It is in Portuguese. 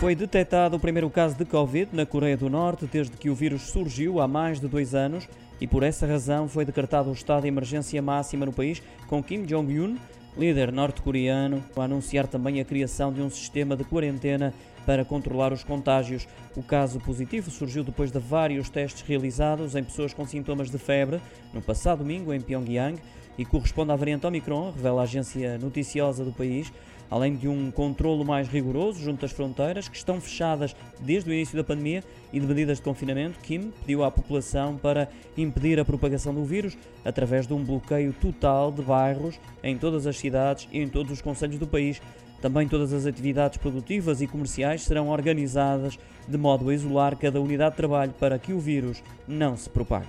Foi detectado o primeiro caso de Covid na Coreia do Norte desde que o vírus surgiu há mais de dois anos e por essa razão foi decretado o estado de emergência máxima no país, com Kim Jong-un, líder norte-coreano, a anunciar também a criação de um sistema de quarentena para controlar os contágios. O caso positivo surgiu depois de vários testes realizados em pessoas com sintomas de febre no passado domingo em Pyongyang e corresponde à variante Omicron, revela a agência noticiosa do país além de um controlo mais rigoroso junto às fronteiras, que estão fechadas desde o início da pandemia, e de medidas de confinamento, Kim pediu à população para impedir a propagação do vírus através de um bloqueio total de bairros em todas as cidades e em todos os conselhos do país. Também todas as atividades produtivas e comerciais serão organizadas de modo a isolar cada unidade de trabalho para que o vírus não se propague.